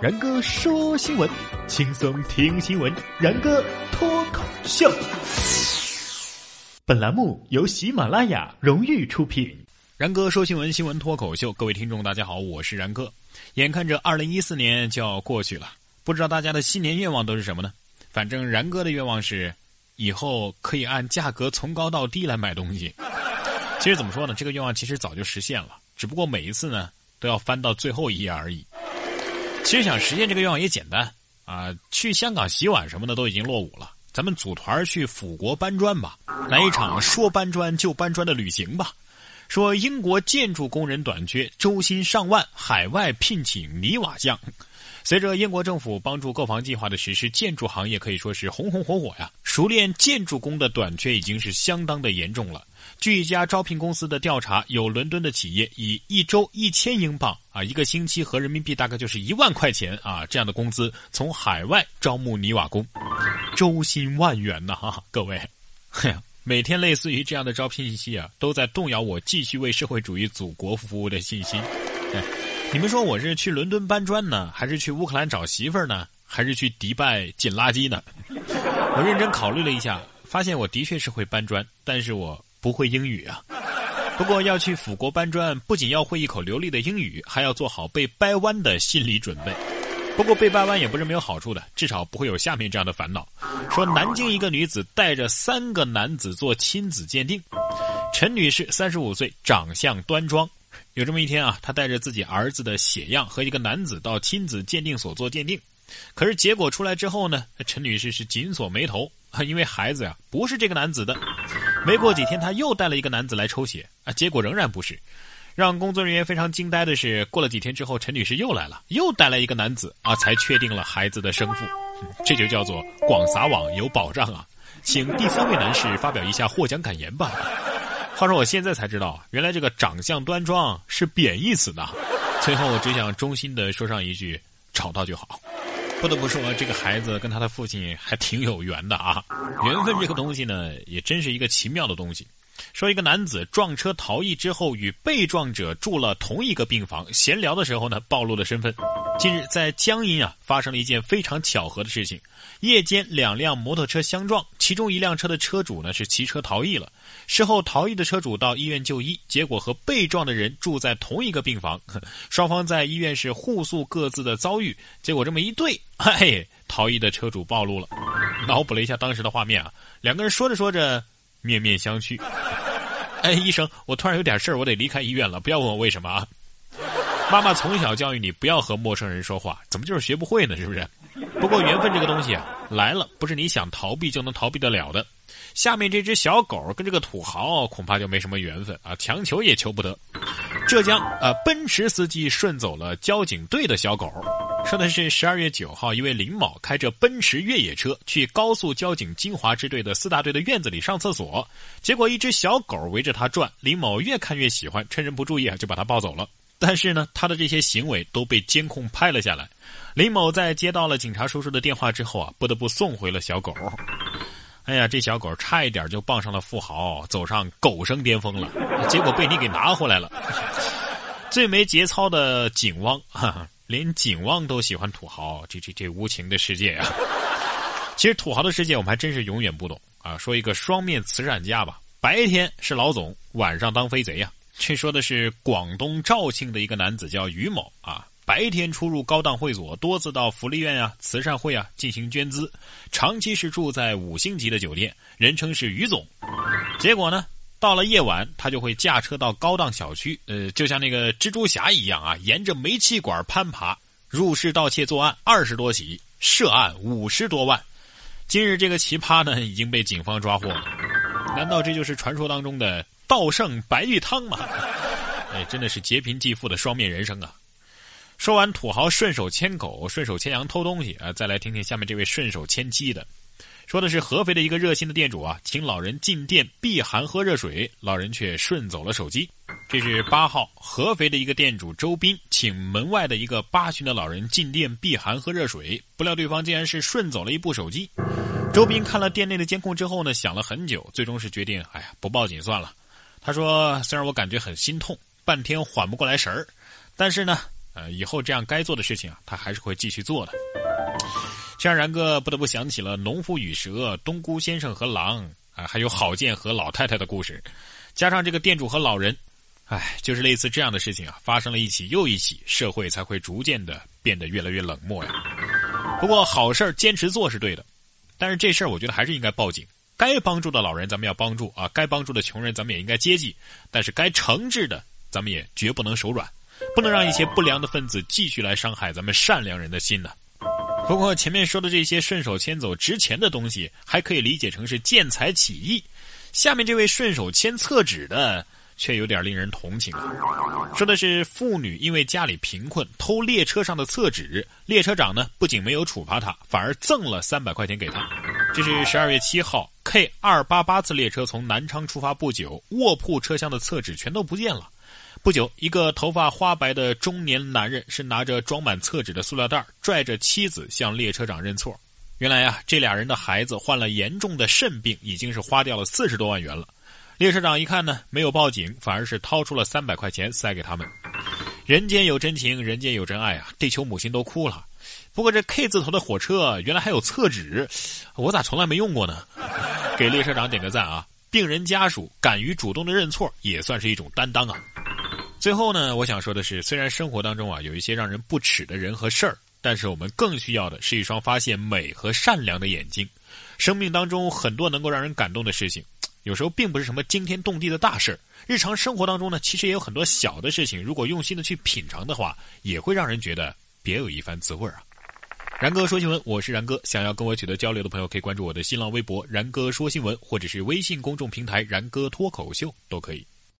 然哥说新闻，轻松听新闻。然哥脱口秀，本栏目由喜马拉雅荣誉出品。然哥说新闻，新闻脱口秀，各位听众大家好，我是然哥。眼看着二零一四年就要过去了，不知道大家的新年愿望都是什么呢？反正然哥的愿望是，以后可以按价格从高到低来买东西。其实怎么说呢？这个愿望其实早就实现了，只不过每一次呢都要翻到最后一页而已。其实想实现这个愿望也简单啊，去香港洗碗什么的都已经落伍了，咱们组团去辅国搬砖吧，来一场说搬砖就搬砖的旅行吧。说英国建筑工人短缺，周薪上万，海外聘请泥瓦匠。随着英国政府帮助购房计划的实施，建筑行业可以说是红红火火呀。熟练建筑工的短缺已经是相当的严重了。据一家招聘公司的调查，有伦敦的企业以一周一千英镑啊，一个星期和人民币大概就是一万块钱啊这样的工资，从海外招募泥瓦工，周薪万元呐哈！各位，嘿，每天类似于这样的招聘信息啊，都在动摇我继续为社会主义祖国服务的信心。哎，你们说我是去伦敦搬砖呢，还是去乌克兰找媳妇儿呢，还是去迪拜捡垃圾呢？我认真考虑了一下，发现我的确是会搬砖，但是我。不会英语啊，不过要去辅国搬砖，不仅要会一口流利的英语，还要做好被掰弯的心理准备。不过被掰弯也不是没有好处的，至少不会有下面这样的烦恼：说南京一个女子带着三个男子做亲子鉴定，陈女士三十五岁，长相端庄。有这么一天啊，她带着自己儿子的血样和一个男子到亲子鉴定所做鉴定，可是结果出来之后呢，陈女士是紧锁眉头，因为孩子呀不是这个男子的。没过几天，他又带了一个男子来抽血啊，结果仍然不是。让工作人员非常惊呆的是，过了几天之后，陈女士又来了，又带来一个男子啊，才确定了孩子的生父。这就叫做广撒网有保障啊！请第三位男士发表一下获奖感言吧。话说我现在才知道，原来这个长相端庄是贬义词呢。最后，我只想衷心的说上一句：找到就好。不得不说，这个孩子跟他的父亲还挺有缘的啊！缘分这个东西呢，也真是一个奇妙的东西。说一个男子撞车逃逸之后，与被撞者住了同一个病房，闲聊的时候呢，暴露了身份。近日在江阴啊，发生了一件非常巧合的事情：夜间两辆摩托车相撞，其中一辆车的车主呢是骑车逃逸了。事后逃逸的车主到医院就医，结果和被撞的人住在同一个病房，双方在医院是互诉各自的遭遇。结果这么一对，嘿，逃逸的车主暴露了。脑补了一下当时的画面啊，两个人说着说着，面面相觑。哎，医生，我突然有点事儿，我得离开医院了，不要问我为什么啊。妈妈从小教育你不要和陌生人说话，怎么就是学不会呢？是不是？不过缘分这个东西啊，来了不是你想逃避就能逃避得了的。下面这只小狗跟这个土豪恐怕就没什么缘分啊，强求也求不得。浙江啊，奔驰司机顺走了交警队的小狗。说的是十二月九号，一位林某开着奔驰越野车去高速交警金华支队的四大队的院子里上厕所，结果一只小狗围着他转，林某越看越喜欢，趁人不注意啊就把他抱走了。但是呢，他的这些行为都被监控拍了下来。林某在接到了警察叔叔的电话之后啊，不得不送回了小狗。哎呀，这小狗差一点就傍上了富豪，走上狗生巅峰了，结果被你给拿回来了。最没节操的警汪，哈 哈连警汪都喜欢土豪，这这这无情的世界啊！其实土豪的世界我们还真是永远不懂啊。说一个双面慈善家吧，白天是老总，晚上当飞贼呀。这说的是广东肇庆的一个男子，叫于某啊。白天出入高档会所，多次到福利院啊、慈善会啊进行捐资，长期是住在五星级的酒店，人称是于总。结果呢，到了夜晚，他就会驾车到高档小区，呃，就像那个蜘蛛侠一样啊，沿着煤气管攀爬，入室盗窃作案二十多起，涉案五十多万。今日这个奇葩呢，已经被警方抓获了。难道这就是传说当中的？道圣白玉汤吗，哎，真的是劫贫济富的双面人生啊！说完土豪顺手牵狗、顺手牵羊偷东西啊，再来听听下面这位顺手牵鸡的，说的是合肥的一个热心的店主啊，请老人进店避寒喝热水，老人却顺走了手机。这是八号合肥的一个店主周斌，请门外的一个八旬的老人进店避寒喝热水，不料对方竟然是顺走了一部手机。周斌看了店内的监控之后呢，想了很久，最终是决定，哎呀，不报警算了。他说：“虽然我感觉很心痛，半天缓不过来神儿，但是呢，呃，以后这样该做的事情啊，他还是会继续做的。这让然哥不得不想起了《农夫与蛇》《冬菇先生和狼》啊，还有郝建和老太太的故事，加上这个店主和老人，哎，就是类似这样的事情啊，发生了一起又一起，社会才会逐渐的变得越来越冷漠呀。不过好事坚持做是对的，但是这事儿我觉得还是应该报警。该帮助的老人咱们要帮助啊，该帮助的穷人咱们也应该接济，但是该惩治的咱们也绝不能手软，不能让一些不良的分子继续来伤害咱们善良人的心呢。不过前面说的这些顺手牵走值钱的东西，还可以理解成是见财起意。下面这位顺手牵厕纸的。却有点令人同情啊！说的是妇女因为家里贫困偷列车上的厕纸，列车长呢不仅没有处罚她，反而赠了三百块钱给她。这是十二月七号 K 二八八次列车从南昌出发不久，卧铺车厢的厕纸全都不见了。不久，一个头发花白的中年男人是拿着装满厕纸的塑料袋，拽着妻子向列车长认错。原来啊，这俩人的孩子患了严重的肾病，已经是花掉了四十多万元了。列车长一看呢，没有报警，反而是掏出了三百块钱塞给他们。人间有真情，人间有真爱啊！地球母亲都哭了。不过这 K 字头的火车原来还有厕纸，我咋从来没用过呢？给列车长点个赞啊！病人家属敢于主动的认错，也算是一种担当啊。最后呢，我想说的是，虽然生活当中啊有一些让人不齿的人和事儿，但是我们更需要的是一双发现美和善良的眼睛。生命当中很多能够让人感动的事情。有时候并不是什么惊天动地的大事日常生活当中呢，其实也有很多小的事情，如果用心的去品尝的话，也会让人觉得别有一番滋味啊。然哥说新闻，我是然哥，想要跟我取得交流的朋友，可以关注我的新浪微博“然哥说新闻”，或者是微信公众平台“然哥脱口秀”都可以。